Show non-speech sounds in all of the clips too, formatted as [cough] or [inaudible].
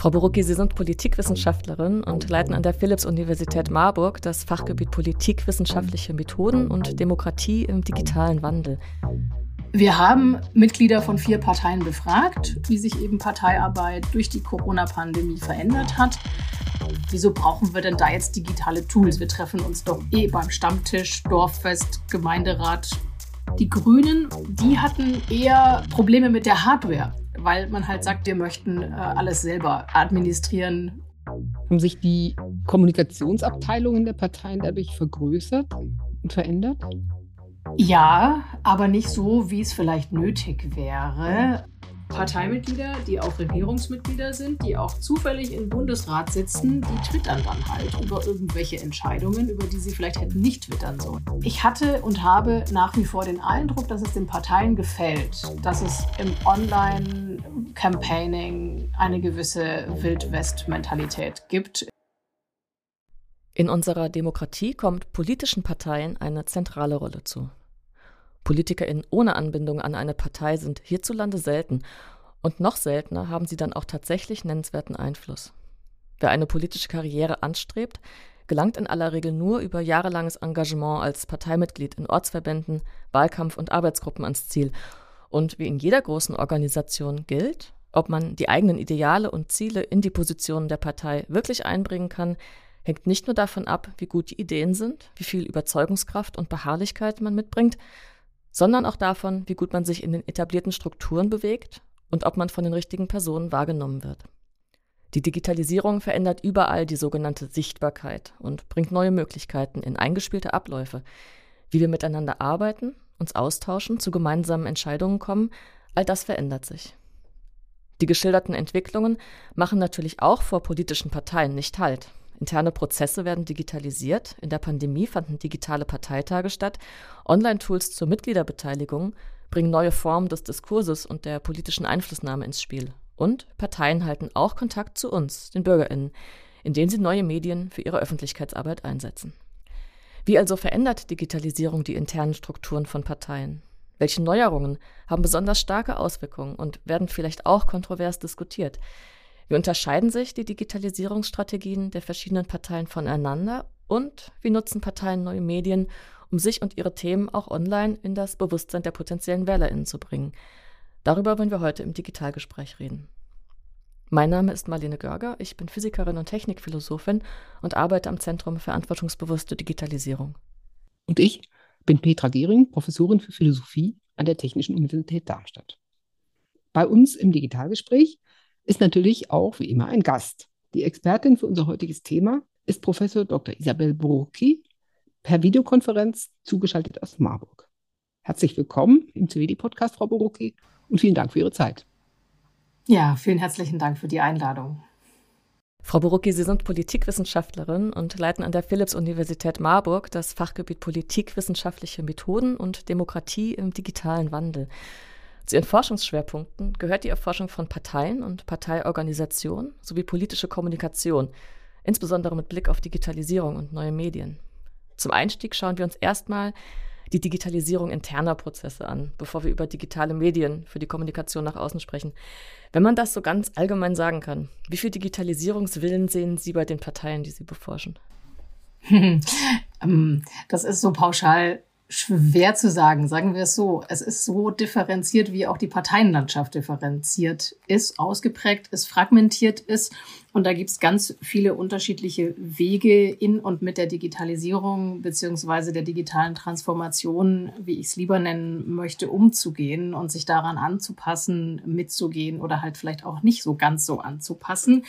Frau Borucki, Sie sind Politikwissenschaftlerin und leiten an der Philipps-Universität Marburg das Fachgebiet Politikwissenschaftliche Methoden und Demokratie im digitalen Wandel. Wir haben Mitglieder von vier Parteien befragt, wie sich eben Parteiarbeit durch die Corona-Pandemie verändert hat. Wieso brauchen wir denn da jetzt digitale Tools? Wir treffen uns doch eh beim Stammtisch, Dorffest, Gemeinderat. Die Grünen, die hatten eher Probleme mit der Hardware weil man halt sagt, wir möchten äh, alles selber administrieren. Haben sich die Kommunikationsabteilungen der Parteien dadurch vergrößert und verändert? Ja, aber nicht so, wie es vielleicht nötig wäre. Parteimitglieder, die auch Regierungsmitglieder sind, die auch zufällig im Bundesrat sitzen, die twittern dann halt über irgendwelche Entscheidungen, über die sie vielleicht hätten nicht twittern sollen. Ich hatte und habe nach wie vor den Eindruck, dass es den Parteien gefällt, dass es im Online-Campaigning eine gewisse Wildwest-Mentalität gibt. In unserer Demokratie kommt politischen Parteien eine zentrale Rolle zu. PolitikerInnen ohne Anbindung an eine Partei sind hierzulande selten und noch seltener haben sie dann auch tatsächlich nennenswerten Einfluss. Wer eine politische Karriere anstrebt, gelangt in aller Regel nur über jahrelanges Engagement als Parteimitglied in Ortsverbänden, Wahlkampf- und Arbeitsgruppen ans Ziel. Und wie in jeder großen Organisation gilt, ob man die eigenen Ideale und Ziele in die Positionen der Partei wirklich einbringen kann, hängt nicht nur davon ab, wie gut die Ideen sind, wie viel Überzeugungskraft und Beharrlichkeit man mitbringt, sondern auch davon, wie gut man sich in den etablierten Strukturen bewegt und ob man von den richtigen Personen wahrgenommen wird. Die Digitalisierung verändert überall die sogenannte Sichtbarkeit und bringt neue Möglichkeiten in eingespielte Abläufe, wie wir miteinander arbeiten, uns austauschen, zu gemeinsamen Entscheidungen kommen, all das verändert sich. Die geschilderten Entwicklungen machen natürlich auch vor politischen Parteien nicht Halt. Interne Prozesse werden digitalisiert. In der Pandemie fanden digitale Parteitage statt. Online-Tools zur Mitgliederbeteiligung bringen neue Formen des Diskurses und der politischen Einflussnahme ins Spiel. Und Parteien halten auch Kontakt zu uns, den BürgerInnen, indem sie neue Medien für ihre Öffentlichkeitsarbeit einsetzen. Wie also verändert Digitalisierung die internen Strukturen von Parteien? Welche Neuerungen haben besonders starke Auswirkungen und werden vielleicht auch kontrovers diskutiert? Wie unterscheiden sich die Digitalisierungsstrategien der verschiedenen Parteien voneinander und wie nutzen Parteien neue Medien, um sich und ihre Themen auch online in das Bewusstsein der potenziellen WählerInnen zu bringen? Darüber wollen wir heute im Digitalgespräch reden. Mein Name ist Marlene Görger, ich bin Physikerin und Technikphilosophin und arbeite am Zentrum verantwortungsbewusste Digitalisierung. Und ich bin Petra Gehring, Professorin für Philosophie an der Technischen Universität Darmstadt. Bei uns im Digitalgespräch ist natürlich auch wie immer ein Gast. Die Expertin für unser heutiges Thema ist Professor Dr. Isabel Brocki, per Videokonferenz zugeschaltet aus Marburg. Herzlich willkommen im CWD-Podcast, Frau Borocki, und vielen Dank für Ihre Zeit. Ja, vielen herzlichen Dank für die Einladung. Frau Borucki, Sie sind Politikwissenschaftlerin und leiten an der Philipps-Universität Marburg das Fachgebiet Politikwissenschaftliche Methoden und Demokratie im digitalen Wandel. Zu ihren Forschungsschwerpunkten gehört die Erforschung von Parteien und Parteiorganisationen sowie politische Kommunikation, insbesondere mit Blick auf Digitalisierung und neue Medien. Zum Einstieg schauen wir uns erstmal die Digitalisierung interner Prozesse an, bevor wir über digitale Medien für die Kommunikation nach außen sprechen. Wenn man das so ganz allgemein sagen kann, wie viel Digitalisierungswillen sehen Sie bei den Parteien, die Sie beforschen? [laughs] Ähm, das ist so pauschal schwer zu sagen, sagen wir es so. Es ist so differenziert, wie auch die Parteienlandschaft differenziert ist, ausgeprägt ist, fragmentiert ist. Und da gibt es ganz viele unterschiedliche Wege in und mit der Digitalisierung beziehungsweise der digitalen Transformation, wie ich es lieber nennen möchte, umzugehen und sich daran anzupassen, mitzugehen oder halt vielleicht auch nicht so ganz so anzupassen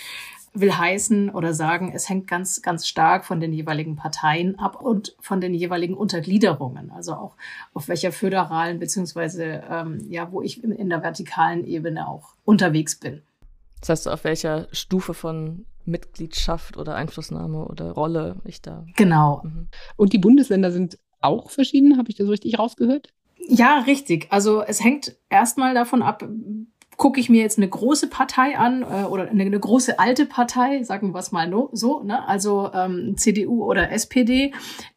will heißen oder sagen, es hängt ganz, ganz stark von den jeweiligen Parteien ab und von den jeweiligen Untergliederungen. Also auch auf welcher föderalen beziehungsweise ähm, ja, wo ich in der vertikalen Ebene auch unterwegs bin. Das heißt, auf welcher Stufe von Mitgliedschaft oder Einflussnahme oder Rolle ich da. Genau. Mhm. Und die Bundesländer sind auch verschieden, habe ich das richtig rausgehört? Ja, richtig. Also es hängt erstmal davon ab, gucke ich mir jetzt eine große Partei an äh, oder eine, eine, große alte Partei, sagen wir es mal no, so, ne? also ähm, CDU oder SPD,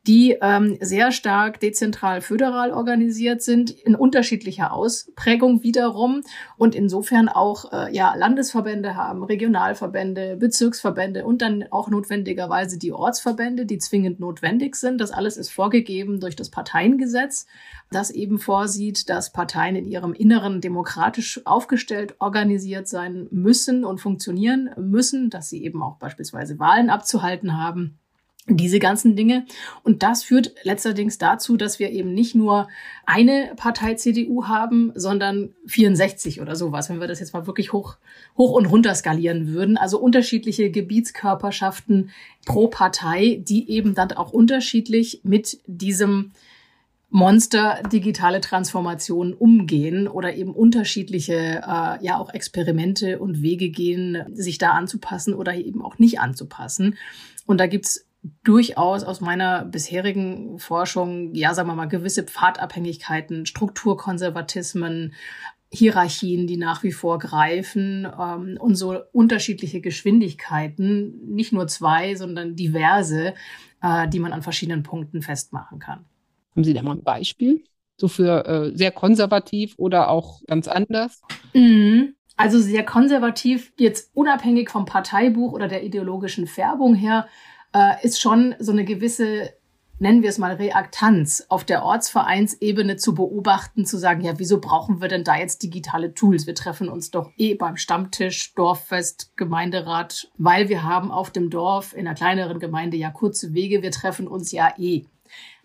die ähm, sehr stark dezentral föderal organisiert sind, in unterschiedlicher Ausprägung wiederum und insofern auch äh, ja Landesverbände haben, Regionalverbände, Bezirksverbände und dann auch notwendigerweise die Ortsverbände, die zwingend notwendig sind. Das alles ist vorgegeben durch das Parteiengesetz, das eben vorsieht, dass Parteien in ihrem Inneren demokratisch aufgestellt, organisiert sein müssen und funktionieren müssen, dass sie eben auch beispielsweise Wahlen abzuhalten haben diese ganzen Dinge. Und das führt letzterdings dazu, dass wir eben nicht nur eine Partei CDU haben, sondern 64 oder sowas, wenn wir das jetzt mal wirklich hoch, hoch und runter skalieren würden. Also unterschiedliche Gebietskörperschaften pro Partei, die eben dann auch unterschiedlich mit diesem Monster digitale Transformation umgehen oder eben unterschiedliche äh, ja auch Experimente und Wege gehen, sich da anzupassen oder eben auch nicht anzupassen. Und da gibt's durchaus aus meiner bisherigen Forschung, ja, sagen wir mal, gewisse Pfadabhängigkeiten, Strukturkonservatismen, Hierarchien, die nach wie vor greifen ähm, und so unterschiedliche Geschwindigkeiten, nicht nur zwei, sondern diverse, äh, die man an verschiedenen Punkten festmachen kann. Haben Sie da mal ein Beispiel? So für äh, sehr konservativ oder auch ganz anders? Mhm. Also sehr konservativ, jetzt unabhängig vom Parteibuch oder der ideologischen Färbung her, äh, ist schon so eine gewisse nennen wir es mal Reaktanz auf der Ortsvereinsebene zu beobachten, zu sagen, ja, wieso brauchen wir denn da jetzt digitale Tools? Wir treffen uns doch eh beim Stammtisch, Dorffest, Gemeinderat, weil wir haben auf dem Dorf in einer kleineren Gemeinde ja kurze Wege, wir treffen uns ja eh.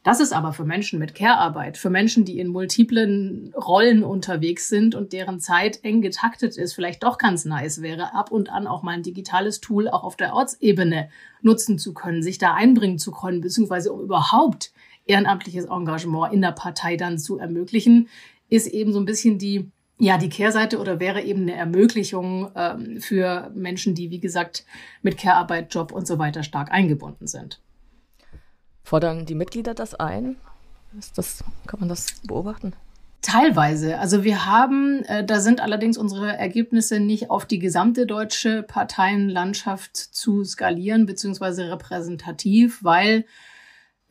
Das ist aber für Menschen mit Care-Arbeit, für Menschen, die in multiplen Rollen unterwegs sind und deren Zeit eng getaktet ist, vielleicht doch ganz nice wäre, ab und an auch mal ein digitales Tool auch auf der Ortsebene nutzen zu können, sich da einbringen zu können, beziehungsweise um überhaupt ehrenamtliches Engagement in der Partei dann zu ermöglichen, ist eben so ein bisschen die ja, die Kehrseite oder wäre eben eine Ermöglichung ähm, für Menschen, die, wie gesagt, mit Care-Arbeit, Job und so weiter stark eingebunden sind. Fordern die Mitglieder das ein? Ist das, kann man das beobachten? Teilweise. Also wir haben, äh, da sind allerdings unsere Ergebnisse nicht auf die gesamte deutsche Parteienlandschaft zu skalieren, beziehungsweise repräsentativ, weil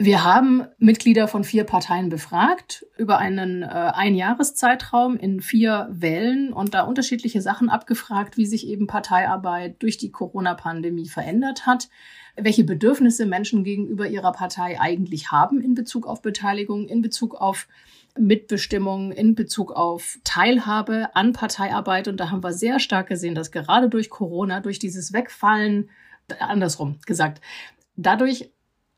wir haben Mitglieder von vier Parteien befragt über einen äh, Einjahreszeitraum in vier Wellen und da unterschiedliche Sachen abgefragt, wie sich eben Parteiarbeit durch die Corona-Pandemie verändert hat welche Bedürfnisse Menschen gegenüber ihrer Partei eigentlich haben in Bezug auf Beteiligung, in Bezug auf Mitbestimmung, in Bezug auf Teilhabe an Parteiarbeit. Und da haben wir sehr stark gesehen, dass gerade durch Corona, durch dieses Wegfallen, andersrum gesagt, dadurch,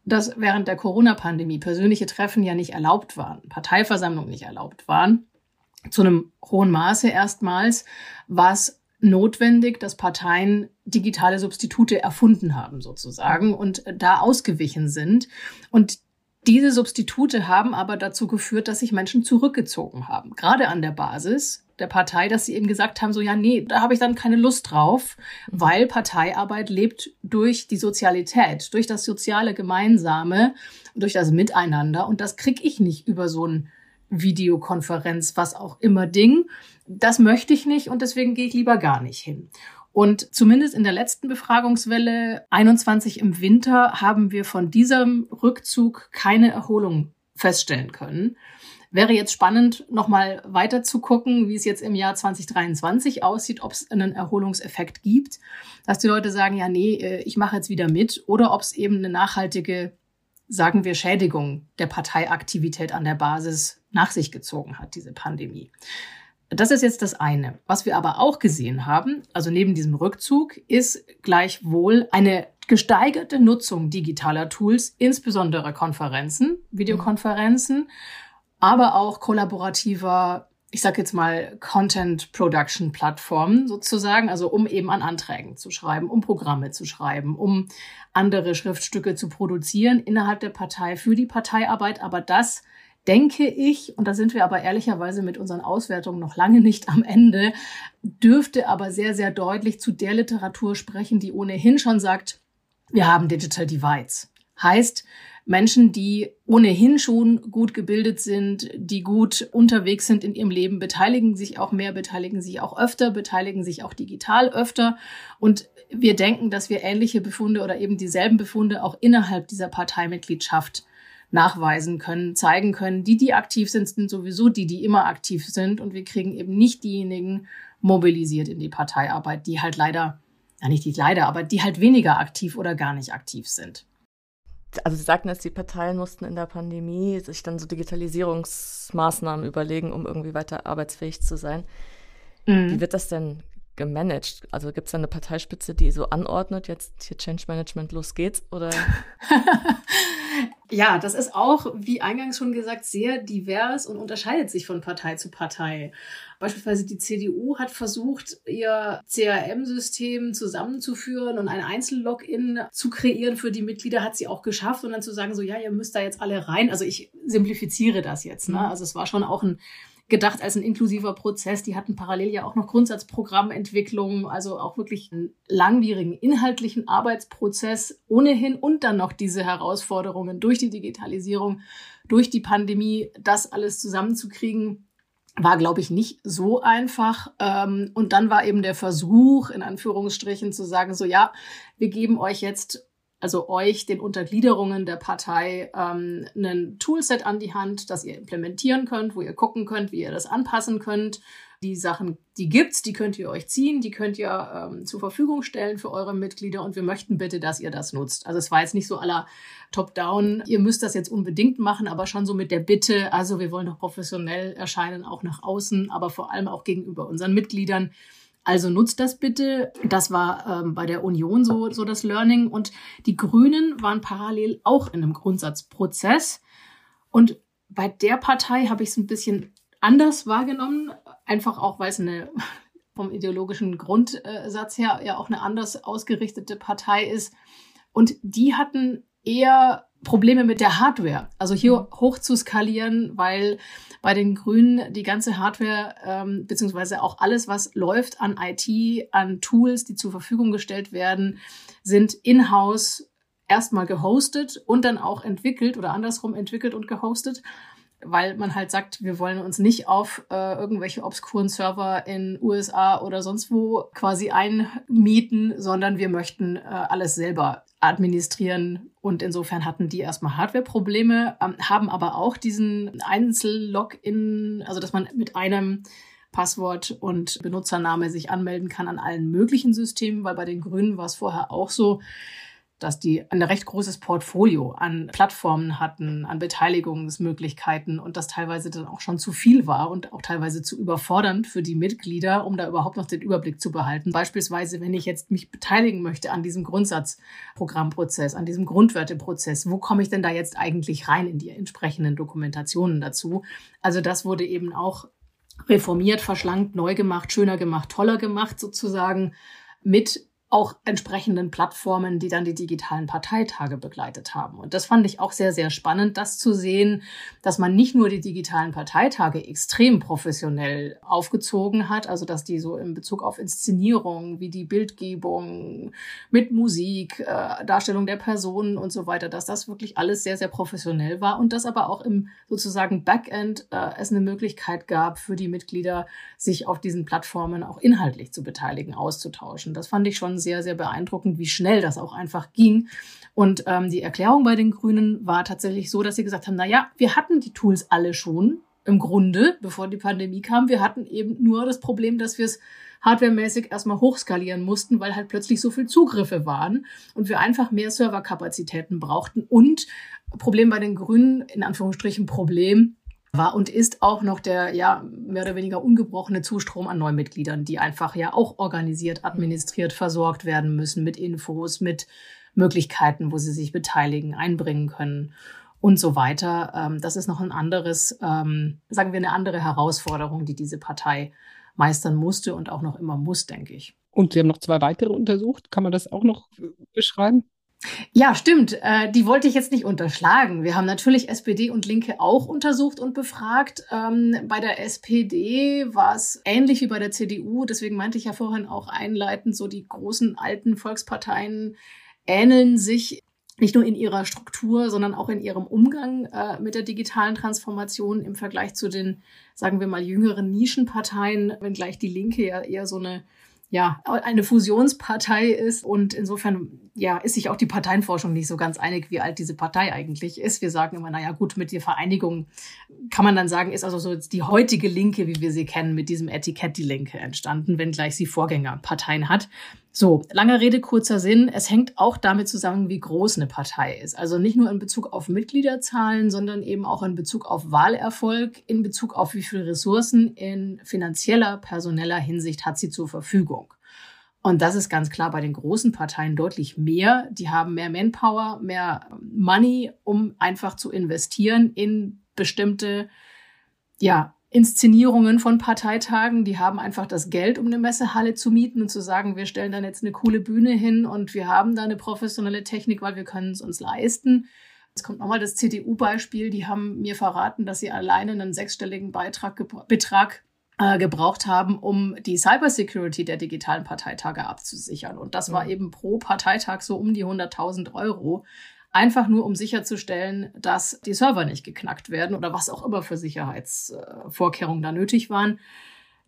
dass während der Corona-Pandemie persönliche Treffen ja nicht erlaubt waren, Parteiversammlungen nicht erlaubt waren, zu einem hohen Maße erstmals, war es notwendig, dass Parteien digitale Substitute erfunden haben sozusagen und da ausgewichen sind. Und diese Substitute haben aber dazu geführt, dass sich Menschen zurückgezogen haben, gerade an der Basis der Partei, dass sie eben gesagt haben, so ja, nee, da habe ich dann keine Lust drauf, weil Parteiarbeit lebt durch die Sozialität, durch das soziale Gemeinsame, durch das Miteinander und das krieg ich nicht über so ein Videokonferenz, was auch immer Ding. Das möchte ich nicht und deswegen gehe ich lieber gar nicht hin. Und zumindest in der letzten Befragungswelle 21 im Winter haben wir von diesem Rückzug keine Erholung feststellen können. Wäre jetzt spannend, nochmal weiter zu gucken, wie es jetzt im Jahr 2023 aussieht, ob es einen Erholungseffekt gibt, dass die Leute sagen, ja, nee, äh, ich mache jetzt wieder mit, oder ob es eben eine nachhaltige, sagen wir, Schädigung der Parteiaktivität an der Basis nach sich gezogen hat, diese Pandemie. Das ist jetzt das eine. Was wir aber auch gesehen haben, also neben diesem Rückzug, ist gleichwohl eine gesteigerte Nutzung digitaler Tools, insbesondere Konferenzen, Videokonferenzen, aber auch kollaborativer, ich sage jetzt mal Content Production Plattformen sozusagen, also um eben an Anträgen zu schreiben, um Programme zu schreiben, um andere Schriftstücke zu produzieren innerhalb der Partei für die Parteiarbeit, aber das denke ich, und da sind wir aber ehrlicherweise mit unseren Auswertungen noch lange nicht am Ende, dürfte aber sehr, sehr deutlich zu der Literatur sprechen, die ohnehin schon sagt, wir haben Digital Divides. Heißt, Menschen, die ohnehin schon gut gebildet sind, die gut unterwegs sind in ihrem Leben, beteiligen sich auch mehr, beteiligen sich auch öfter, beteiligen sich auch digital öfter. Und wir denken, dass wir ähnliche Befunde oder eben dieselben Befunde auch innerhalb dieser Parteimitgliedschaft nachweisen können, zeigen können. Die, die aktiv sind, sind sowieso die, die immer aktiv sind. Und wir kriegen eben nicht diejenigen mobilisiert in die Parteiarbeit, die halt leider, ja nicht die leider, aber die halt weniger aktiv oder gar nicht aktiv sind. Also Sie sagten dass die Parteien mussten in der Pandemie sich dann so Digitalisierungsmaßnahmen überlegen, um irgendwie weiter arbeitsfähig zu sein. Mhm. Wie wird das denn gemanagt? Also gibt es da eine Parteispitze, die so anordnet, jetzt hier Change Management, los geht's? Oder? [laughs] ja, das ist auch, wie eingangs schon gesagt, sehr divers und unterscheidet sich von Partei zu Partei. Beispielsweise die CDU hat versucht, ihr CRM-System zusammenzuführen und ein Einzellogin zu kreieren für die Mitglieder, hat sie auch geschafft und dann zu sagen, so ja, ihr müsst da jetzt alle rein. Also ich simplifiziere das jetzt. Ne? Mhm. Also es war schon auch ein gedacht als ein inklusiver Prozess. Die hatten parallel ja auch noch Grundsatzprogrammentwicklung, also auch wirklich einen langwierigen inhaltlichen Arbeitsprozess ohnehin und dann noch diese Herausforderungen durch die Digitalisierung, durch die Pandemie, das alles zusammenzukriegen war, glaube ich, nicht so einfach. Ähm, und dann war eben der Versuch, in Anführungsstrichen, zu sagen, so ja, wir geben euch jetzt also euch, den Untergliederungen der Partei, ähm, ein Toolset an die Hand, das ihr implementieren könnt, wo ihr gucken könnt, wie ihr das anpassen könnt. Die Sachen, die gibt's, die könnt ihr euch ziehen, die könnt ihr ähm, zur Verfügung stellen für eure Mitglieder und wir möchten bitte, dass ihr das nutzt. Also es war jetzt nicht so aller Top-Down, ihr müsst das jetzt unbedingt machen, aber schon so mit der Bitte, also wir wollen doch professionell erscheinen, auch nach außen, aber vor allem auch gegenüber unseren Mitgliedern also nutzt das bitte. Das war ähm, bei der Union so, so das Learning. Und die Grünen waren parallel auch in einem Grundsatzprozess. Und bei der Partei habe ich es ein bisschen anders wahrgenommen. Einfach auch, weil es eine [laughs] vom ideologischen Grundsatz her ja auch eine anders ausgerichtete Partei ist. Und die hatten eher Probleme mit der Hardware. Also hier mhm. hoch zu skalieren, weil bei den Grünen die ganze Hardware ähm, beziehungsweise auch alles, was läuft an IT, an Tools, die zur Verfügung gestellt werden, sind in-house erstmal gehostet und dann auch entwickelt oder andersrum entwickelt und gehostet weil man halt sagt, wir wollen uns nicht auf äh, irgendwelche obskuren Server in USA oder sonst wo quasi einmieten, sondern wir möchten äh, alles selber administrieren. Und insofern hatten die erstmal Hardware-Probleme, ähm, haben aber auch diesen Einzellogin, also dass man mit einem Passwort und Benutzername sich anmelden kann an allen möglichen Systemen, weil bei den Grünen war es vorher auch so, dass die ein recht großes Portfolio an Plattformen hatten, an Beteiligungsmöglichkeiten und das teilweise dann auch schon zu viel war und auch teilweise zu überfordernd für die Mitglieder, um da überhaupt noch den Überblick zu behalten. Beispielsweise, wenn ich jetzt mich beteiligen möchte an diesem Grundsatzprogrammprozess, an diesem Grundwerteprozess, wo komme ich denn da jetzt eigentlich rein in die entsprechenden Dokumentationen dazu? Also das wurde eben auch reformiert, verschlankt, neu gemacht, schöner gemacht, toller gemacht sozusagen mit auch entsprechenden Plattformen, die dann die digitalen Parteitage begleitet haben. Und das fand ich auch sehr, sehr spannend, das zu sehen, dass man nicht nur die digitalen Parteitage extrem professionell aufgezogen hat, also dass die so in Bezug auf Inszenierung, wie die Bildgebung mit Musik, äh, Darstellung der Personen und so weiter, dass das wirklich alles sehr, sehr professionell war und dass aber auch im sozusagen Backend äh, es eine Möglichkeit gab für die Mitglieder, sich auf diesen Plattformen auch inhaltlich zu beteiligen, auszutauschen. Das fand ich schon sehr, sehr beeindruckend, wie schnell das auch einfach ging. Und ähm, die Erklärung bei den Grünen war tatsächlich so, dass sie gesagt haben, na ja, wir hatten die Tools alle schon im Grunde, bevor die Pandemie kam. Wir hatten eben nur das Problem, dass wir es hardwaremäßig erstmal hochskalieren mussten, weil halt plötzlich so viel Zugriffe waren und wir einfach mehr Serverkapazitäten brauchten. Und Problem bei den Grünen, in Anführungsstrichen Problem, war und ist auch noch der ja mehr oder weniger ungebrochene Zustrom an Neumitgliedern, die einfach ja auch organisiert, administriert, versorgt werden müssen mit Infos, mit Möglichkeiten, wo sie sich beteiligen, einbringen können und so weiter. Ähm, das ist noch ein anderes, ähm, sagen wir, eine andere Herausforderung, die diese Partei meistern musste und auch noch immer muss, denke ich. Und Sie haben noch zwei weitere untersucht. Kann man das auch noch beschreiben? Ja, stimmt. Äh, die wollte ich jetzt nicht unterschlagen. Wir haben natürlich SPD und Linke auch untersucht und befragt. Ähm, bei der SPD war es ähnlich wie bei der CDU. Deswegen meinte ich ja vorhin auch einleitend, so die großen alten Volksparteien ähneln sich nicht nur in ihrer Struktur, sondern auch in ihrem Umgang äh, mit der digitalen Transformation im Vergleich zu den, sagen wir mal, jüngeren Nischenparteien, wenngleich die Linke ja eher so eine ja, eine Fusionspartei ist und insofern ja, ist sich auch die Parteienforschung nicht so ganz einig, wie alt diese Partei eigentlich ist. Wir sagen immer, naja, gut, mit der Vereinigung kann man dann sagen, ist also so die heutige Linke, wie wir sie kennen, mit diesem Etikett die Linke entstanden, wenngleich sie Vorgängerparteien hat. So, langer Rede, kurzer Sinn. Es hängt auch damit zusammen, wie groß eine Partei ist. Also nicht nur in Bezug auf Mitgliederzahlen, sondern eben auch in Bezug auf Wahlerfolg, in Bezug auf wie viele Ressourcen in finanzieller, personeller Hinsicht hat sie zur Verfügung. Und das ist ganz klar bei den großen Parteien deutlich mehr. Die haben mehr Manpower, mehr Money, um einfach zu investieren in bestimmte, ja, Inszenierungen von Parteitagen, die haben einfach das Geld, um eine Messehalle zu mieten und zu sagen, wir stellen dann jetzt eine coole Bühne hin und wir haben da eine professionelle Technik, weil wir können es uns leisten. Jetzt kommt nochmal das CDU-Beispiel. Die haben mir verraten, dass sie alleine einen sechsstelligen Beitrag, Betrag äh, gebraucht haben, um die Cybersecurity der digitalen Parteitage abzusichern. Und das war eben pro Parteitag so um die 100.000 Euro einfach nur um sicherzustellen, dass die Server nicht geknackt werden oder was auch immer für Sicherheitsvorkehrungen da nötig waren.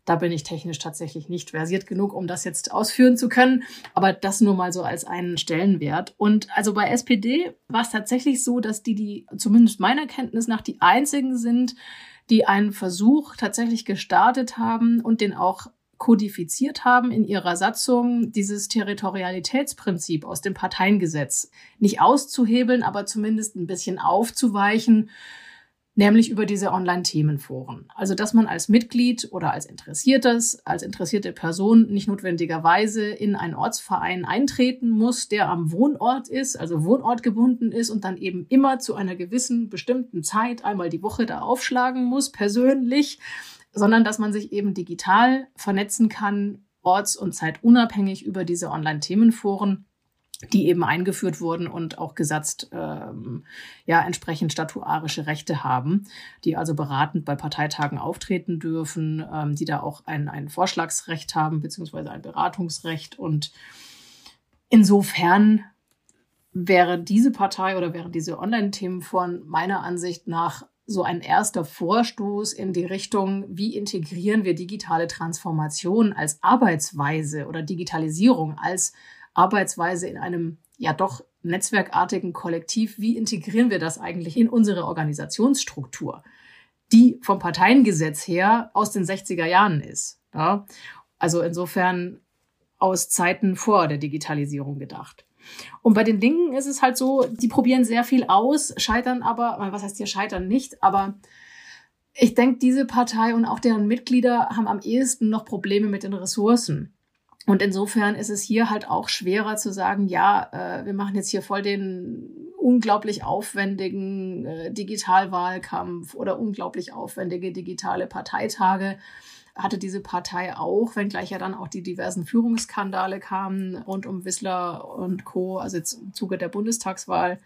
Da bin ich technisch tatsächlich nicht versiert genug, um das jetzt ausführen zu können. Aber das nur mal so als einen Stellenwert. Und also bei SPD war es tatsächlich so, dass die, die zumindest meiner Kenntnis nach die einzigen sind, die einen Versuch tatsächlich gestartet haben und den auch kodifiziert haben in ihrer Satzung dieses Territorialitätsprinzip aus dem Parteiengesetz nicht auszuhebeln, aber zumindest ein bisschen aufzuweichen, nämlich über diese Online-Themenforen. Also, dass man als Mitglied oder als Interessiertes, als interessierte Person nicht notwendigerweise in einen Ortsverein eintreten muss, der am Wohnort ist, also wohnortgebunden ist und dann eben immer zu einer gewissen bestimmten Zeit einmal die Woche da aufschlagen muss, persönlich, sondern dass man sich eben digital vernetzen kann, orts- und zeitunabhängig über diese Online-Themenforen, die eben eingeführt wurden und auch gesatzt ähm, ja entsprechend statuarische Rechte haben, die also beratend bei Parteitagen auftreten dürfen, ähm, die da auch ein, ein Vorschlagsrecht haben beziehungsweise ein Beratungsrecht. Und insofern wäre diese Partei oder wären diese Online-Themenforen meiner Ansicht nach so ein erster Vorstoß in die Richtung, wie integrieren wir digitale Transformation als Arbeitsweise oder Digitalisierung als Arbeitsweise in einem ja doch netzwerkartigen Kollektiv, wie integrieren wir das eigentlich in unsere Organisationsstruktur, die vom Parteiengesetz her aus den 60er Jahren ist. Ja? Also insofern aus Zeiten vor der Digitalisierung gedacht. Und bei den Linken ist es halt so, die probieren sehr viel aus, scheitern aber, was heißt hier scheitern nicht, aber ich denke, diese Partei und auch deren Mitglieder haben am ehesten noch Probleme mit den Ressourcen. Und insofern ist es hier halt auch schwerer zu sagen, ja, äh, wir machen jetzt hier voll den unglaublich aufwendigen äh, Digitalwahlkampf oder unglaublich aufwendige digitale Parteitage hatte diese Partei auch, wenngleich ja dann auch die diversen Führungsskandale kamen rund um Wissler und Co., also jetzt im Zuge der Bundestagswahl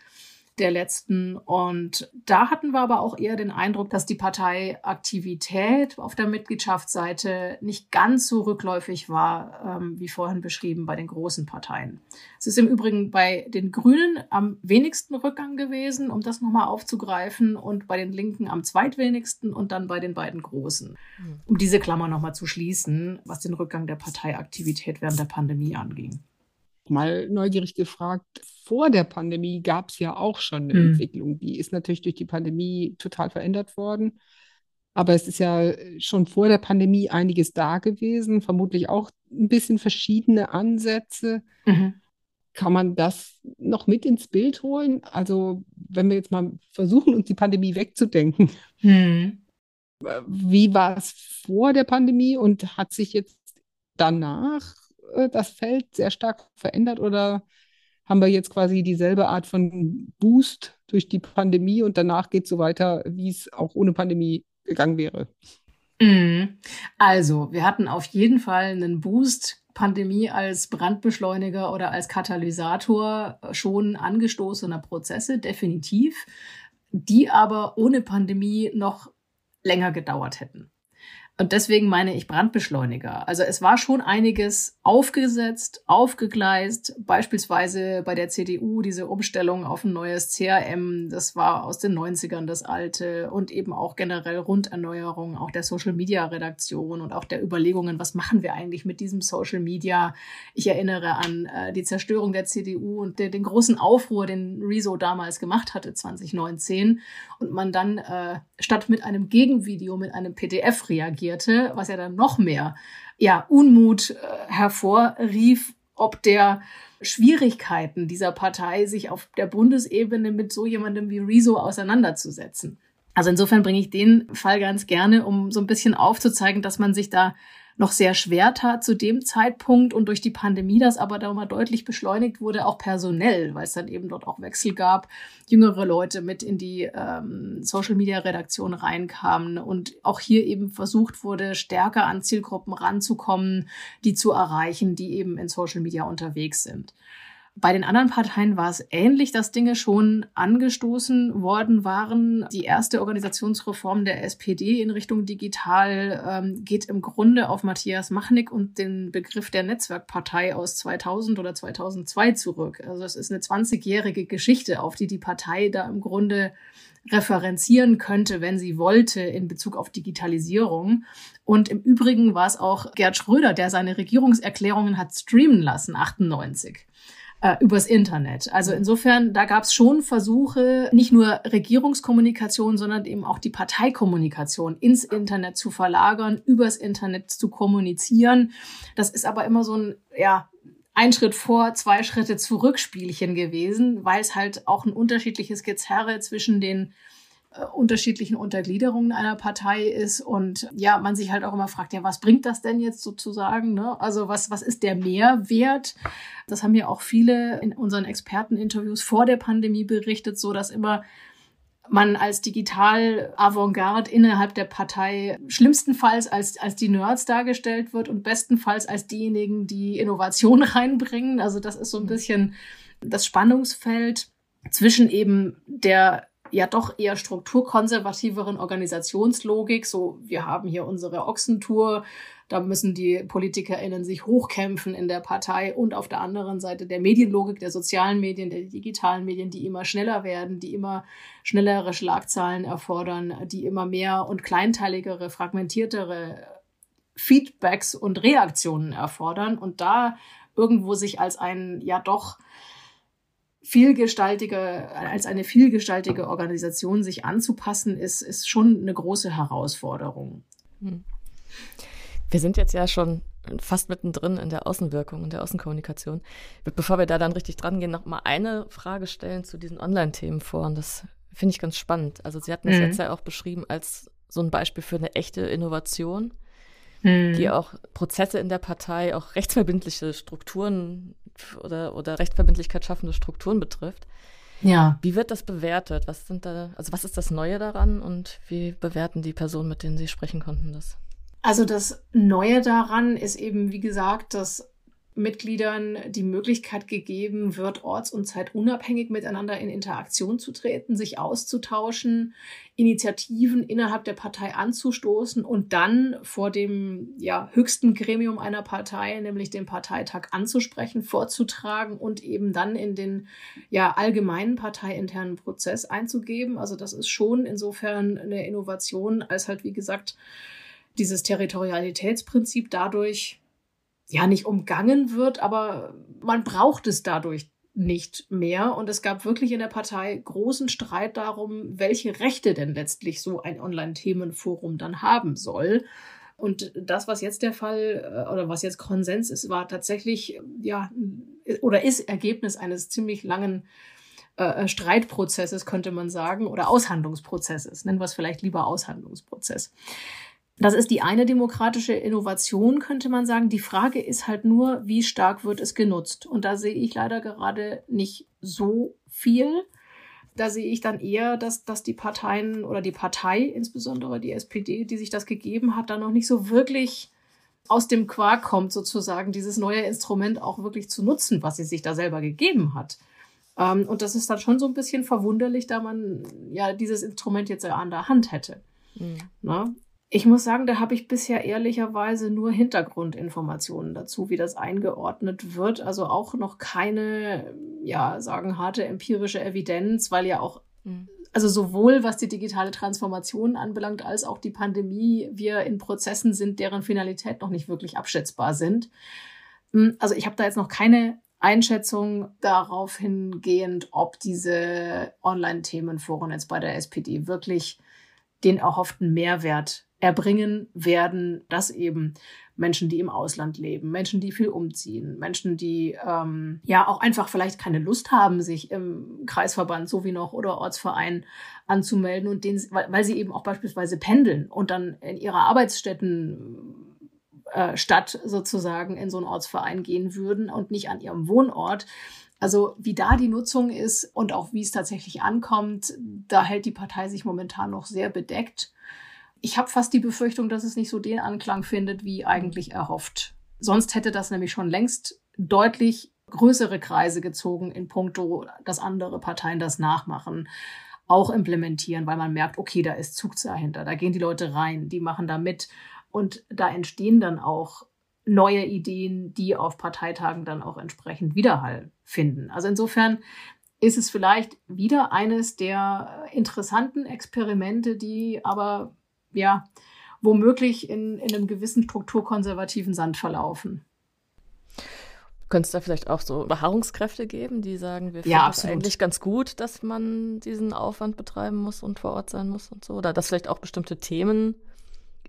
der letzten. Und da hatten wir aber auch eher den Eindruck, dass die Parteiaktivität auf der Mitgliedschaftsseite nicht ganz so rückläufig war, ähm, wie vorhin beschrieben bei den großen Parteien. Es ist im Übrigen bei den Grünen am wenigsten Rückgang gewesen, um das nochmal aufzugreifen, und bei den Linken am zweitwenigsten und dann bei den beiden Großen. Hm. Um diese Klammer nochmal zu schließen, was den Rückgang der Parteiaktivität während der Pandemie anging mal neugierig gefragt, vor der Pandemie gab es ja auch schon eine mhm. Entwicklung. Die ist natürlich durch die Pandemie total verändert worden. Aber es ist ja schon vor der Pandemie einiges da gewesen, vermutlich auch ein bisschen verschiedene Ansätze. Mhm. Kann man das noch mit ins Bild holen? Also, wenn wir jetzt mal versuchen, uns die Pandemie wegzudenken. Mhm. Wie war es vor der Pandemie und hat sich jetzt danach das Feld sehr stark verändert oder haben wir jetzt quasi dieselbe Art von Boost durch die Pandemie und danach geht es so weiter, wie es auch ohne Pandemie gegangen wäre? Mhm. Also, wir hatten auf jeden Fall einen Boost. Pandemie als Brandbeschleuniger oder als Katalysator schon angestoßener Prozesse, definitiv, die aber ohne Pandemie noch länger gedauert hätten. Und deswegen meine ich Brandbeschleuniger. Also es war schon einiges aufgesetzt, aufgegleist, beispielsweise bei der CDU diese Umstellung auf ein neues CRM, das war aus den 90ern das alte und eben auch generell Runderneuerung, auch der Social Media Redaktion und auch der Überlegungen, was machen wir eigentlich mit diesem Social Media. Ich erinnere an äh, die Zerstörung der CDU und de den großen Aufruhr, den Rezo damals gemacht hatte 2019 und man dann äh, statt mit einem Gegenvideo mit einem PDF reagiert reagierte, was ja dann noch mehr ja, Unmut äh, hervorrief, ob der Schwierigkeiten dieser Partei, sich auf der Bundesebene mit so jemandem wie Rezo auseinanderzusetzen. Also insofern bringe ich den Fall ganz gerne, um so ein bisschen aufzuzeigen, dass man sich da noch sehr schwer tat zu dem Zeitpunkt und durch die Pandemie das aber da mal deutlich beschleunigt wurde, auch personell, weil es dann eben dort auch Wechsel gab, jüngere Leute mit in die ähm, Social-Media-Redaktion reinkamen und auch hier eben versucht wurde, stärker an Zielgruppen ranzukommen, die zu erreichen, die eben in Social Media unterwegs sind. Bei den anderen Parteien war es ähnlich, dass Dinge schon angestoßen worden waren. Die erste Organisationsreform der SPD in Richtung digital ähm, geht im Grunde auf Matthias Machnick und den Begriff der Netzwerkpartei aus 2000 oder 2002 zurück. Also es ist eine 20-jährige Geschichte, auf die die Partei da im Grunde referenzieren könnte, wenn sie wollte, in Bezug auf Digitalisierung. Und im Übrigen war es auch Gerd Schröder, der seine Regierungserklärungen hat streamen lassen, 98 äh, übers Internet. Also insofern, da gab es schon Versuche, nicht nur Regierungskommunikation, sondern eben auch die Parteikommunikation ins Internet zu verlagern, übers Internet zu kommunizieren. Das ist aber immer so ein, ja, ein Schritt vor, zwei Schritte zurück Spielchen gewesen, weil es halt auch ein unterschiedliches Gezerre zwischen den unterschiedlichen Untergliederungen einer Partei ist und ja, man sich halt auch immer fragt, ja, was bringt das denn jetzt sozusagen? Ne? Also was, was ist der Mehrwert? Das haben ja auch viele in unseren Experteninterviews vor der Pandemie berichtet, so dass immer man als digital Avantgarde innerhalb der Partei schlimmstenfalls als, als die Nerds dargestellt wird und bestenfalls als diejenigen, die Innovation [laughs] reinbringen. Also das ist so ein bisschen das Spannungsfeld zwischen eben der ja doch eher strukturkonservativeren Organisationslogik. So, wir haben hier unsere Ochsentour, da müssen die PolitikerInnen sich hochkämpfen in der Partei und auf der anderen Seite der Medienlogik, der sozialen Medien, der digitalen Medien, die immer schneller werden, die immer schnellere Schlagzahlen erfordern, die immer mehr und kleinteiligere, fragmentiertere Feedbacks und Reaktionen erfordern und da irgendwo sich als ein ja doch vielgestaltige, als eine vielgestaltige Organisation sich anzupassen, ist, ist schon eine große Herausforderung. Hm. Wir sind jetzt ja schon fast mittendrin in der Außenwirkung und der Außenkommunikation. Bevor wir da dann richtig dran gehen, noch mal eine Frage stellen zu diesen Online-Themen vor. Und das finde ich ganz spannend. Also Sie hatten es mhm. jetzt ja auch beschrieben als so ein Beispiel für eine echte Innovation, mhm. die auch Prozesse in der Partei, auch [laughs] rechtsverbindliche Strukturen oder, oder Rechtsverbindlichkeit schaffende Strukturen betrifft. Ja. Wie wird das bewertet? Was sind da, also was ist das Neue daran und wie bewerten die Personen, mit denen Sie sprechen konnten, das? Also das Neue daran ist eben, wie gesagt, dass Mitgliedern die Möglichkeit gegeben wird, orts- und zeitunabhängig miteinander in Interaktion zu treten, sich auszutauschen, Initiativen innerhalb der Partei anzustoßen und dann vor dem ja, höchsten Gremium einer Partei, nämlich dem Parteitag, anzusprechen, vorzutragen und eben dann in den ja, allgemeinen parteiinternen Prozess einzugeben. Also das ist schon insofern eine Innovation, als halt, wie gesagt, dieses Territorialitätsprinzip dadurch ja nicht umgangen wird, aber man braucht es dadurch nicht mehr. Und es gab wirklich in der Partei großen Streit darum, welche Rechte denn letztlich so ein Online-Themenforum dann haben soll. Und das, was jetzt der Fall äh, oder was jetzt Konsens ist, war tatsächlich, ja, oder ist Ergebnis eines ziemlich langen äh, Streitprozesses, könnte man sagen, oder Aushandlungsprozesses. Nennen wir es vielleicht lieber Aushandlungsprozess. Das ist die eine demokratische Innovation, könnte man sagen. Die Frage ist halt nur, wie stark wird es genutzt? Und da sehe ich leider gerade nicht so viel. Da sehe ich dann eher, dass, dass die Parteien oder die Partei, insbesondere die SPD, die sich das gegeben hat, da noch nicht so wirklich aus dem Quark kommt, sozusagen, dieses neue Instrument auch wirklich zu nutzen, was sie sich da selber gegeben hat. Ähm, und das ist dann schon so ein bisschen verwunderlich, da man ja dieses Instrument jetzt ja an der Hand hätte. Mhm. Na? Ich muss sagen, da habe ich bisher ehrlicherweise nur Hintergrundinformationen dazu, wie das eingeordnet wird. Also auch noch keine, ja, sagen harte empirische Evidenz, weil ja auch, mhm. also sowohl was die digitale Transformation anbelangt, als auch die Pandemie, wir in Prozessen sind, deren Finalität noch nicht wirklich abschätzbar sind. Hm, also ich habe da jetzt noch keine Einschätzung darauf hingehend, ob diese Online-Themenforen jetzt bei der SPD wirklich den erhofften Mehrwert erbringen werden, dass eben Menschen, die im Ausland leben, Menschen, die viel umziehen, Menschen, die ähm, ja auch einfach vielleicht keine Lust haben, sich im Kreisverband so wie noch oder Ortsverein anzumelden und denen, weil, weil sie eben auch beispielsweise pendeln und dann in ihrer Arbeitsstätten äh, Stadt sozusagen in so einen Ortsverein gehen würden und nicht an ihrem Wohnort. Also wie da die Nutzung ist und auch wie es tatsächlich ankommt, da hält die Partei sich momentan noch sehr bedeckt. Ich habe fast die Befürchtung, dass es nicht so den Anklang findet, wie eigentlich erhofft. Sonst hätte das nämlich schon längst deutlich größere Kreise gezogen in puncto, dass andere Parteien das nachmachen, auch implementieren, weil man merkt, okay, da ist Zug dahinter, da gehen die Leute rein, die machen da mit und da entstehen dann auch neue Ideen, die auf Parteitagen dann auch entsprechend Widerhall finden. Also insofern ist es vielleicht wieder eines der interessanten Experimente, die aber ja, womöglich in, in einem gewissen strukturkonservativen Sand verlaufen. Könnte es da vielleicht auch so Beharrungskräfte geben, die sagen, wir finden es eigentlich ganz gut, dass man diesen Aufwand betreiben muss und vor Ort sein muss und so? Oder dass vielleicht auch bestimmte Themen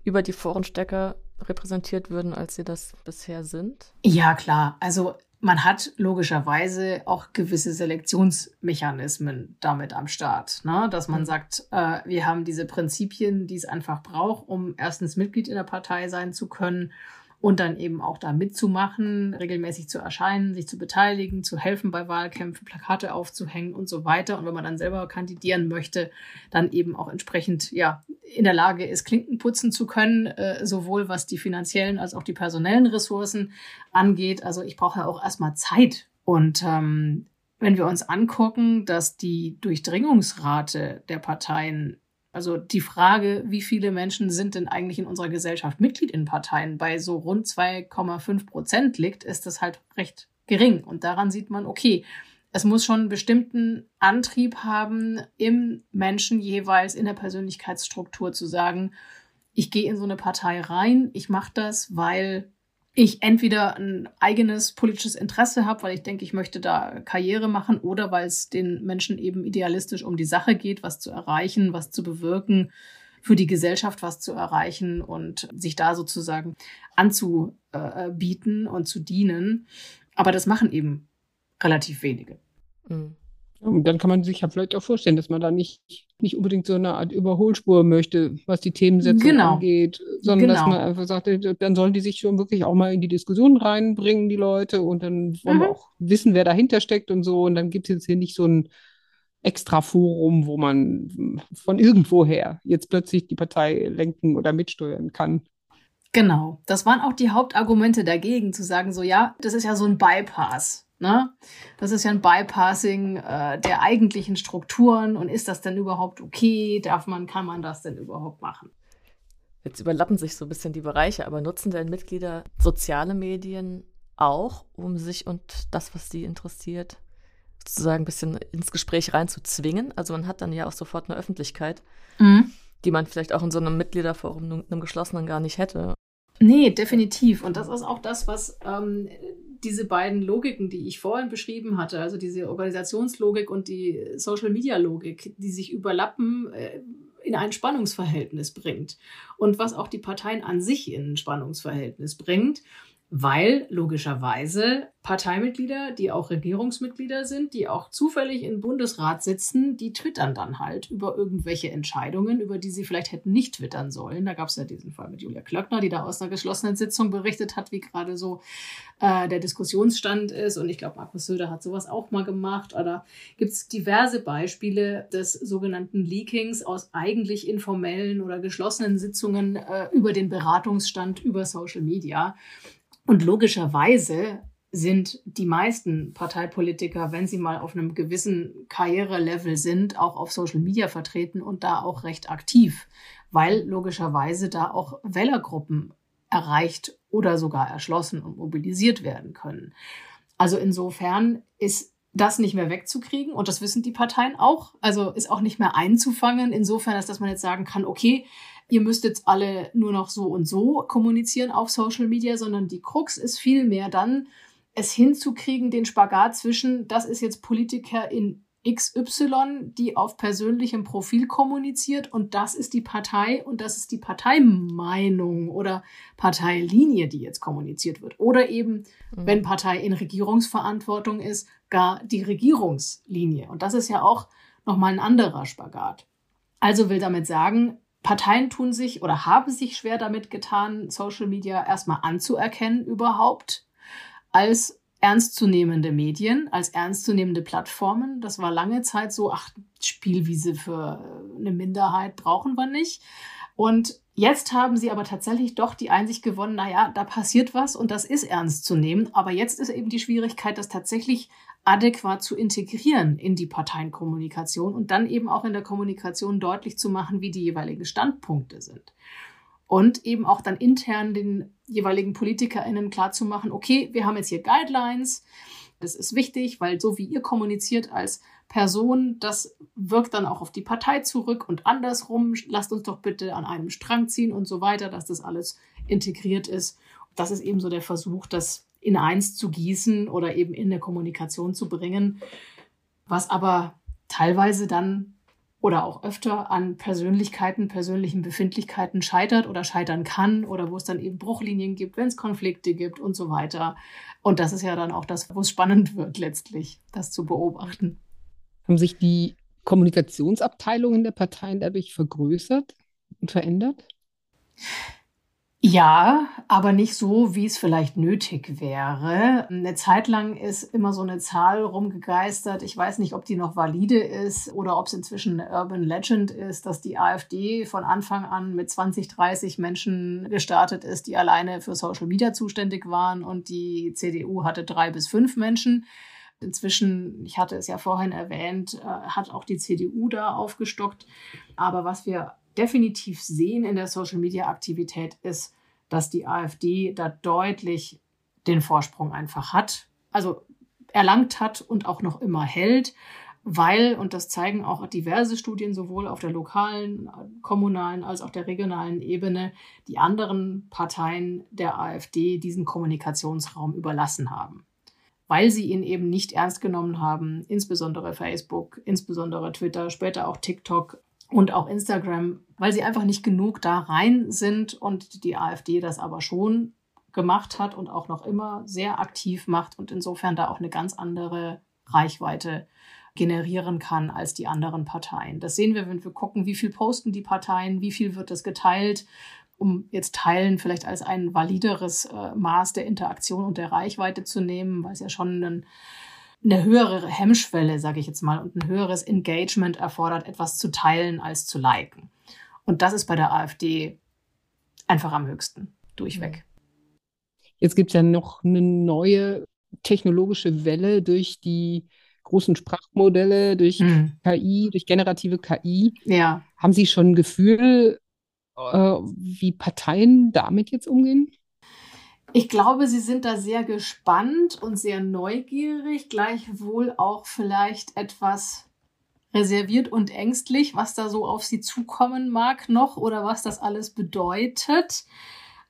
über die Foren stärker repräsentiert würden, als sie das bisher sind? Ja, klar. Also man hat logischerweise auch gewisse Selektionsmechanismen damit am Start, ne? dass man mhm. sagt, äh, wir haben diese Prinzipien, die es einfach braucht, um erstens Mitglied in der Partei sein zu können und dann eben auch da mitzumachen, regelmäßig zu erscheinen, sich zu beteiligen, zu helfen bei Wahlkämpfen, Plakate aufzuhängen und so weiter. Und wenn man dann selber kandidieren möchte, dann eben auch entsprechend ja in der Lage ist, Klinken putzen zu können, äh, sowohl was die finanziellen als auch die personellen Ressourcen angeht. Also ich brauche ja auch erstmal Zeit. Und ähm, wenn wir uns angucken, dass die Durchdringungsrate der Parteien also die Frage, wie viele Menschen sind denn eigentlich in unserer Gesellschaft Mitglied in Parteien, bei so rund 2,5 Prozent liegt, ist das halt recht gering. Und daran sieht man, okay, es muss schon einen bestimmten Antrieb haben, im Menschen jeweils in der Persönlichkeitsstruktur zu sagen, ich gehe in so eine Partei rein, ich mache das, weil ich entweder ein eigenes politisches Interesse habe, weil ich denke, ich möchte da Karriere machen, oder weil es den Menschen eben idealistisch um die Sache geht, was zu erreichen, was zu bewirken, für die Gesellschaft was zu erreichen und sich da sozusagen anzubieten und zu dienen. Aber das machen eben relativ wenige. Mhm. Und dann kann man sich ja vielleicht auch vorstellen, dass man da nicht, nicht unbedingt so eine Art Überholspur möchte, was die Themensetzung genau. angeht, sondern genau. dass man einfach sagt, dann sollen die sich schon wirklich auch mal in die Diskussion reinbringen, die Leute, und dann wollen mhm. wir auch wissen, wer dahinter steckt und so. Und dann gibt es jetzt hier nicht so ein extra Forum, wo man von irgendwoher jetzt plötzlich die Partei lenken oder mitsteuern kann. Genau, das waren auch die Hauptargumente dagegen, zu sagen, so ja, das ist ja so ein Bypass. Ne? Das ist ja ein Bypassing äh, der eigentlichen Strukturen. Und ist das denn überhaupt okay? Darf man, kann man das denn überhaupt machen? Jetzt überlappen sich so ein bisschen die Bereiche, aber nutzen denn Mitglieder soziale Medien auch, um sich und das, was sie interessiert, sozusagen ein bisschen ins Gespräch reinzuzwingen? Also man hat dann ja auch sofort eine Öffentlichkeit, mhm. die man vielleicht auch in so einem Mitgliederforum, einem geschlossenen, gar nicht hätte. Nee, definitiv. Und das ist auch das, was ähm, diese beiden Logiken, die ich vorhin beschrieben hatte, also diese Organisationslogik und die Social-Media-Logik, die sich überlappen, äh, in ein Spannungsverhältnis bringt. Und was auch die Parteien an sich in ein Spannungsverhältnis bringt weil logischerweise Parteimitglieder, die auch Regierungsmitglieder sind, die auch zufällig im Bundesrat sitzen, die twittern dann halt über irgendwelche Entscheidungen, über die sie vielleicht hätten nicht twittern sollen. Da gab es ja diesen Fall mit Julia Klöckner, die da aus einer geschlossenen Sitzung berichtet hat, wie gerade so äh, der Diskussionsstand ist. Und ich glaube, Markus Söder hat sowas auch mal gemacht. Oder gibt es diverse Beispiele des sogenannten Leakings aus eigentlich informellen oder geschlossenen Sitzungen äh, über den Beratungsstand über Social Media. Und logischerweise sind die meisten Parteipolitiker, wenn sie mal auf einem gewissen Karrierelevel sind, auch auf Social Media vertreten und da auch recht aktiv, weil logischerweise da auch Wählergruppen erreicht oder sogar erschlossen und mobilisiert werden können. Also insofern ist das nicht mehr wegzukriegen und das wissen die Parteien auch. Also ist auch nicht mehr einzufangen. Insofern, als dass man jetzt sagen kann, okay, ihr müsst jetzt alle nur noch so und so kommunizieren auf Social Media, sondern die Krux ist vielmehr dann, es hinzukriegen, den Spagat zwischen, das ist jetzt Politiker in XY, die auf persönlichem Profil kommuniziert und das ist die Partei und das ist die Parteimeinung oder Parteilinie, die jetzt kommuniziert wird. Oder eben, mhm. wenn Partei in Regierungsverantwortung ist, gar die Regierungslinie. Und das ist ja auch nochmal ein anderer Spagat. Also will damit sagen, Parteien tun sich oder haben sich schwer damit getan, Social Media erstmal anzuerkennen überhaupt als ernstzunehmende Medien, als ernstzunehmende Plattformen. Das war lange Zeit so, ach, Spielwiese für eine Minderheit brauchen wir nicht. Und jetzt haben sie aber tatsächlich doch die Einsicht gewonnen, naja, da passiert was und das ist ernst zu nehmen. Aber jetzt ist eben die Schwierigkeit, das tatsächlich adäquat zu integrieren in die Parteienkommunikation und dann eben auch in der Kommunikation deutlich zu machen, wie die jeweiligen Standpunkte sind und eben auch dann intern den jeweiligen PolitikerInnen klarzumachen, okay, wir haben jetzt hier Guidelines, das ist wichtig, weil so wie ihr kommuniziert als Person, das wirkt dann auch auf die Partei zurück und andersrum, lasst uns doch bitte an einem Strang ziehen und so weiter, dass das alles integriert ist. Das ist eben so der Versuch, das in eins zu gießen oder eben in der Kommunikation zu bringen, was aber teilweise dann oder auch öfter an Persönlichkeiten, persönlichen Befindlichkeiten scheitert oder scheitern kann oder wo es dann eben Bruchlinien gibt, wenn es Konflikte gibt und so weiter. Und das ist ja dann auch das, wo es spannend wird letztlich, das zu beobachten. Haben sich die Kommunikationsabteilungen der Parteien dadurch vergrößert und verändert? Ja, aber nicht so, wie es vielleicht nötig wäre. Eine Zeit lang ist immer so eine Zahl rumgegeistert. Ich weiß nicht, ob die noch valide ist oder ob es inzwischen eine Urban Legend ist, dass die AfD von Anfang an mit 20, 30 Menschen gestartet ist, die alleine für Social Media zuständig waren und die CDU hatte drei bis fünf Menschen. Inzwischen, ich hatte es ja vorhin erwähnt, äh, hat auch die CDU da aufgestockt. Aber was wir definitiv sehen in der Social-Media-Aktivität ist, dass die AfD da deutlich den Vorsprung einfach hat, also erlangt hat und auch noch immer hält, weil, und das zeigen auch diverse Studien sowohl auf der lokalen, kommunalen als auch der regionalen Ebene, die anderen Parteien der AfD diesen Kommunikationsraum überlassen haben. Weil sie ihn eben nicht ernst genommen haben, insbesondere Facebook, insbesondere Twitter, später auch TikTok, und auch Instagram, weil sie einfach nicht genug da rein sind und die AfD das aber schon gemacht hat und auch noch immer sehr aktiv macht und insofern da auch eine ganz andere Reichweite generieren kann als die anderen Parteien. Das sehen wir, wenn wir gucken, wie viel posten die Parteien, wie viel wird das geteilt, um jetzt Teilen vielleicht als ein valideres äh, Maß der Interaktion und der Reichweite zu nehmen, weil es ja schon ein eine höhere Hemmschwelle, sage ich jetzt mal, und ein höheres Engagement erfordert, etwas zu teilen als zu liken. Und das ist bei der AfD einfach am höchsten, durchweg. Jetzt gibt es ja noch eine neue technologische Welle durch die großen Sprachmodelle, durch mhm. KI, durch generative KI. Ja. Haben Sie schon ein Gefühl, äh, wie Parteien damit jetzt umgehen? Ich glaube, sie sind da sehr gespannt und sehr neugierig, gleichwohl auch vielleicht etwas reserviert und ängstlich, was da so auf sie zukommen mag noch oder was das alles bedeutet.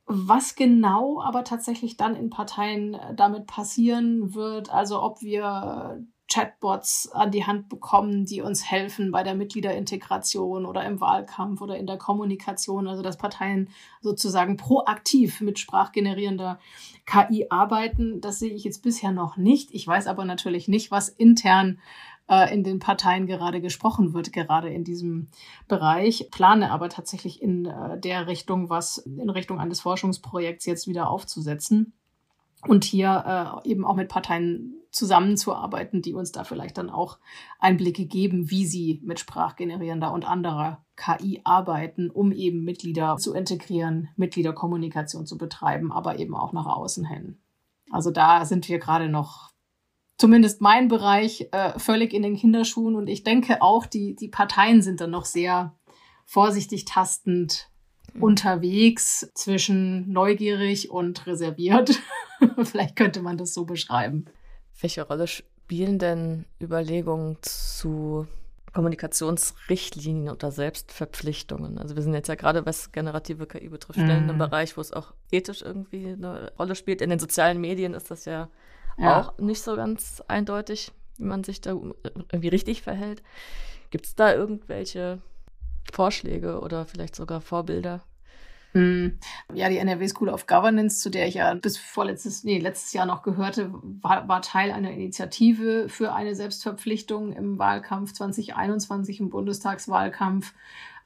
Was genau aber tatsächlich dann in Parteien damit passieren wird, also ob wir Chatbots an die Hand bekommen, die uns helfen bei der Mitgliederintegration oder im Wahlkampf oder in der Kommunikation, also dass Parteien sozusagen proaktiv mit sprachgenerierender KI arbeiten. Das sehe ich jetzt bisher noch nicht. Ich weiß aber natürlich nicht, was intern äh, in den Parteien gerade gesprochen wird, gerade in diesem Bereich. Plane aber tatsächlich in äh, der Richtung, was in Richtung eines Forschungsprojekts jetzt wieder aufzusetzen und hier äh, eben auch mit Parteien zusammenzuarbeiten, die uns da vielleicht dann auch Einblicke geben, wie sie mit sprachgenerierender und anderer KI arbeiten, um eben Mitglieder zu integrieren, Mitgliederkommunikation zu betreiben, aber eben auch nach außen hin. Also da sind wir gerade noch, zumindest mein Bereich, äh, völlig in den Kinderschuhen und ich denke auch, die, die Parteien sind dann noch sehr vorsichtig tastend mhm. unterwegs zwischen neugierig und reserviert. [laughs] Vielleicht könnte man das so beschreiben. Welche Rolle spielen denn Überlegungen zu Kommunikationsrichtlinien oder Selbstverpflichtungen? Also wir sind jetzt ja gerade, was generative KI betrifft, mm. in einem Bereich, wo es auch ethisch irgendwie eine Rolle spielt. In den sozialen Medien ist das ja, ja. auch nicht so ganz eindeutig, wie man sich da irgendwie richtig verhält. Gibt es da irgendwelche Vorschläge oder vielleicht sogar Vorbilder? Hm. Ja, die NRW School of Governance, zu der ich ja bis vorletztes, nee, letztes Jahr noch gehörte, war, war Teil einer Initiative für eine Selbstverpflichtung im Wahlkampf 2021, im Bundestagswahlkampf.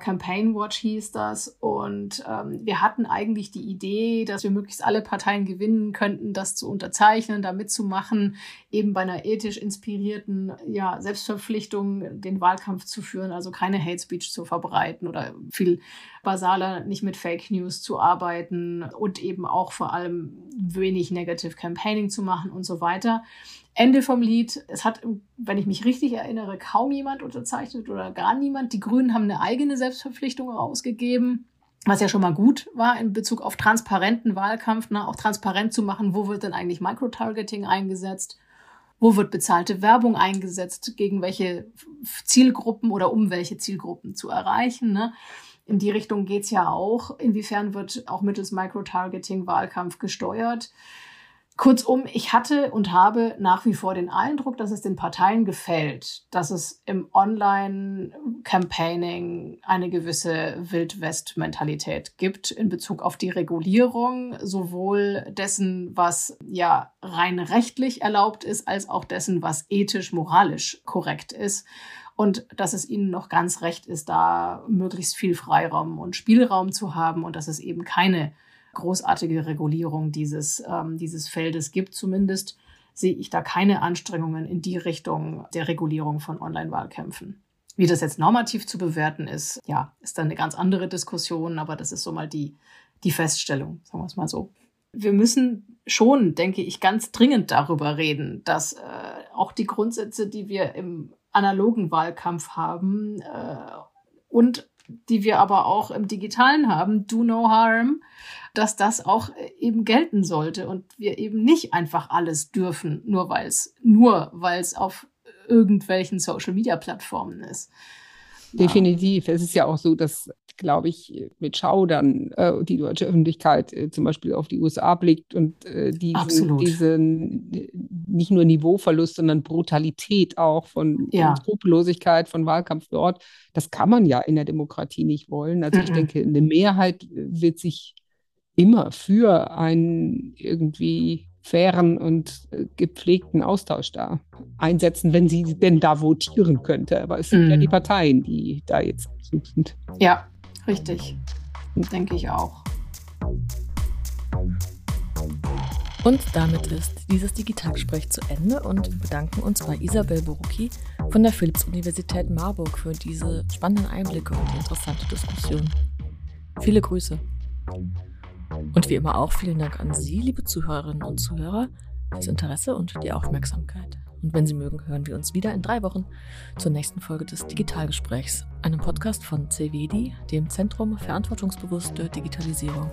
Campaign Watch hieß das. Und ähm, wir hatten eigentlich die Idee, dass wir möglichst alle Parteien gewinnen könnten, das zu unterzeichnen, da mitzumachen, eben bei einer ethisch inspirierten ja, Selbstverpflichtung den Wahlkampf zu führen, also keine Hate Speech zu verbreiten oder viel basaler nicht mit Fake News zu arbeiten und eben auch vor allem wenig Negative Campaigning zu machen und so weiter. Ende vom Lied. Es hat, wenn ich mich richtig erinnere, kaum jemand unterzeichnet oder gar niemand. Die Grünen haben eine eigene Selbstverpflichtung rausgegeben, was ja schon mal gut war in Bezug auf transparenten Wahlkampf, ne? auch transparent zu machen, wo wird denn eigentlich Microtargeting eingesetzt, wo wird bezahlte Werbung eingesetzt, gegen welche Zielgruppen oder um welche Zielgruppen zu erreichen. Ne? In die Richtung geht's ja auch. Inwiefern wird auch mittels Microtargeting Wahlkampf gesteuert? Kurzum, ich hatte und habe nach wie vor den Eindruck, dass es den Parteien gefällt, dass es im Online-Campaigning eine gewisse Wildwest-Mentalität gibt in Bezug auf die Regulierung, sowohl dessen, was ja rein rechtlich erlaubt ist, als auch dessen, was ethisch, moralisch korrekt ist. Und dass es ihnen noch ganz recht ist, da möglichst viel Freiraum und Spielraum zu haben und dass es eben keine großartige Regulierung dieses, ähm, dieses Feldes gibt. Zumindest sehe ich da keine Anstrengungen in die Richtung der Regulierung von Online-Wahlkämpfen. Wie das jetzt normativ zu bewerten ist, ja, ist dann eine ganz andere Diskussion, aber das ist so mal die, die Feststellung, sagen wir es mal so. Wir müssen schon, denke ich, ganz dringend darüber reden, dass äh, auch die Grundsätze, die wir im analogen Wahlkampf haben äh, und die wir aber auch im digitalen haben, do no harm, dass das auch äh, eben gelten sollte und wir eben nicht einfach alles dürfen, nur weil es nur auf irgendwelchen Social Media Plattformen ist. Definitiv. Es ist ja auch so, dass, glaube ich, mit Schaudern äh, die deutsche Öffentlichkeit äh, zum Beispiel auf die USA blickt und äh, diesen, diesen nicht nur Niveauverlust, sondern Brutalität auch von, ja. Skrupellosigkeit, von Wahlkampf dort, das kann man ja in der Demokratie nicht wollen. Also mhm. ich denke, eine Mehrheit wird sich immer für einen irgendwie fairen und äh, gepflegten Austausch da einsetzen, wenn sie denn da votieren könnte. Aber es sind mm. ja die Parteien, die da jetzt sind. Ja, richtig. Denke ich auch. Und damit ist dieses Digitalgespräch zu Ende und wir bedanken uns bei Isabel Borucki von der Philipps-Universität Marburg für diese spannenden Einblicke und die interessante Diskussion. Viele Grüße. Und wie immer auch vielen Dank an Sie, liebe Zuhörerinnen und Zuhörer, fürs Interesse und die Aufmerksamkeit. Und wenn Sie mögen, hören wir uns wieder in drei Wochen zur nächsten Folge des Digitalgesprächs, einem Podcast von CVD, dem Zentrum Verantwortungsbewusste Digitalisierung.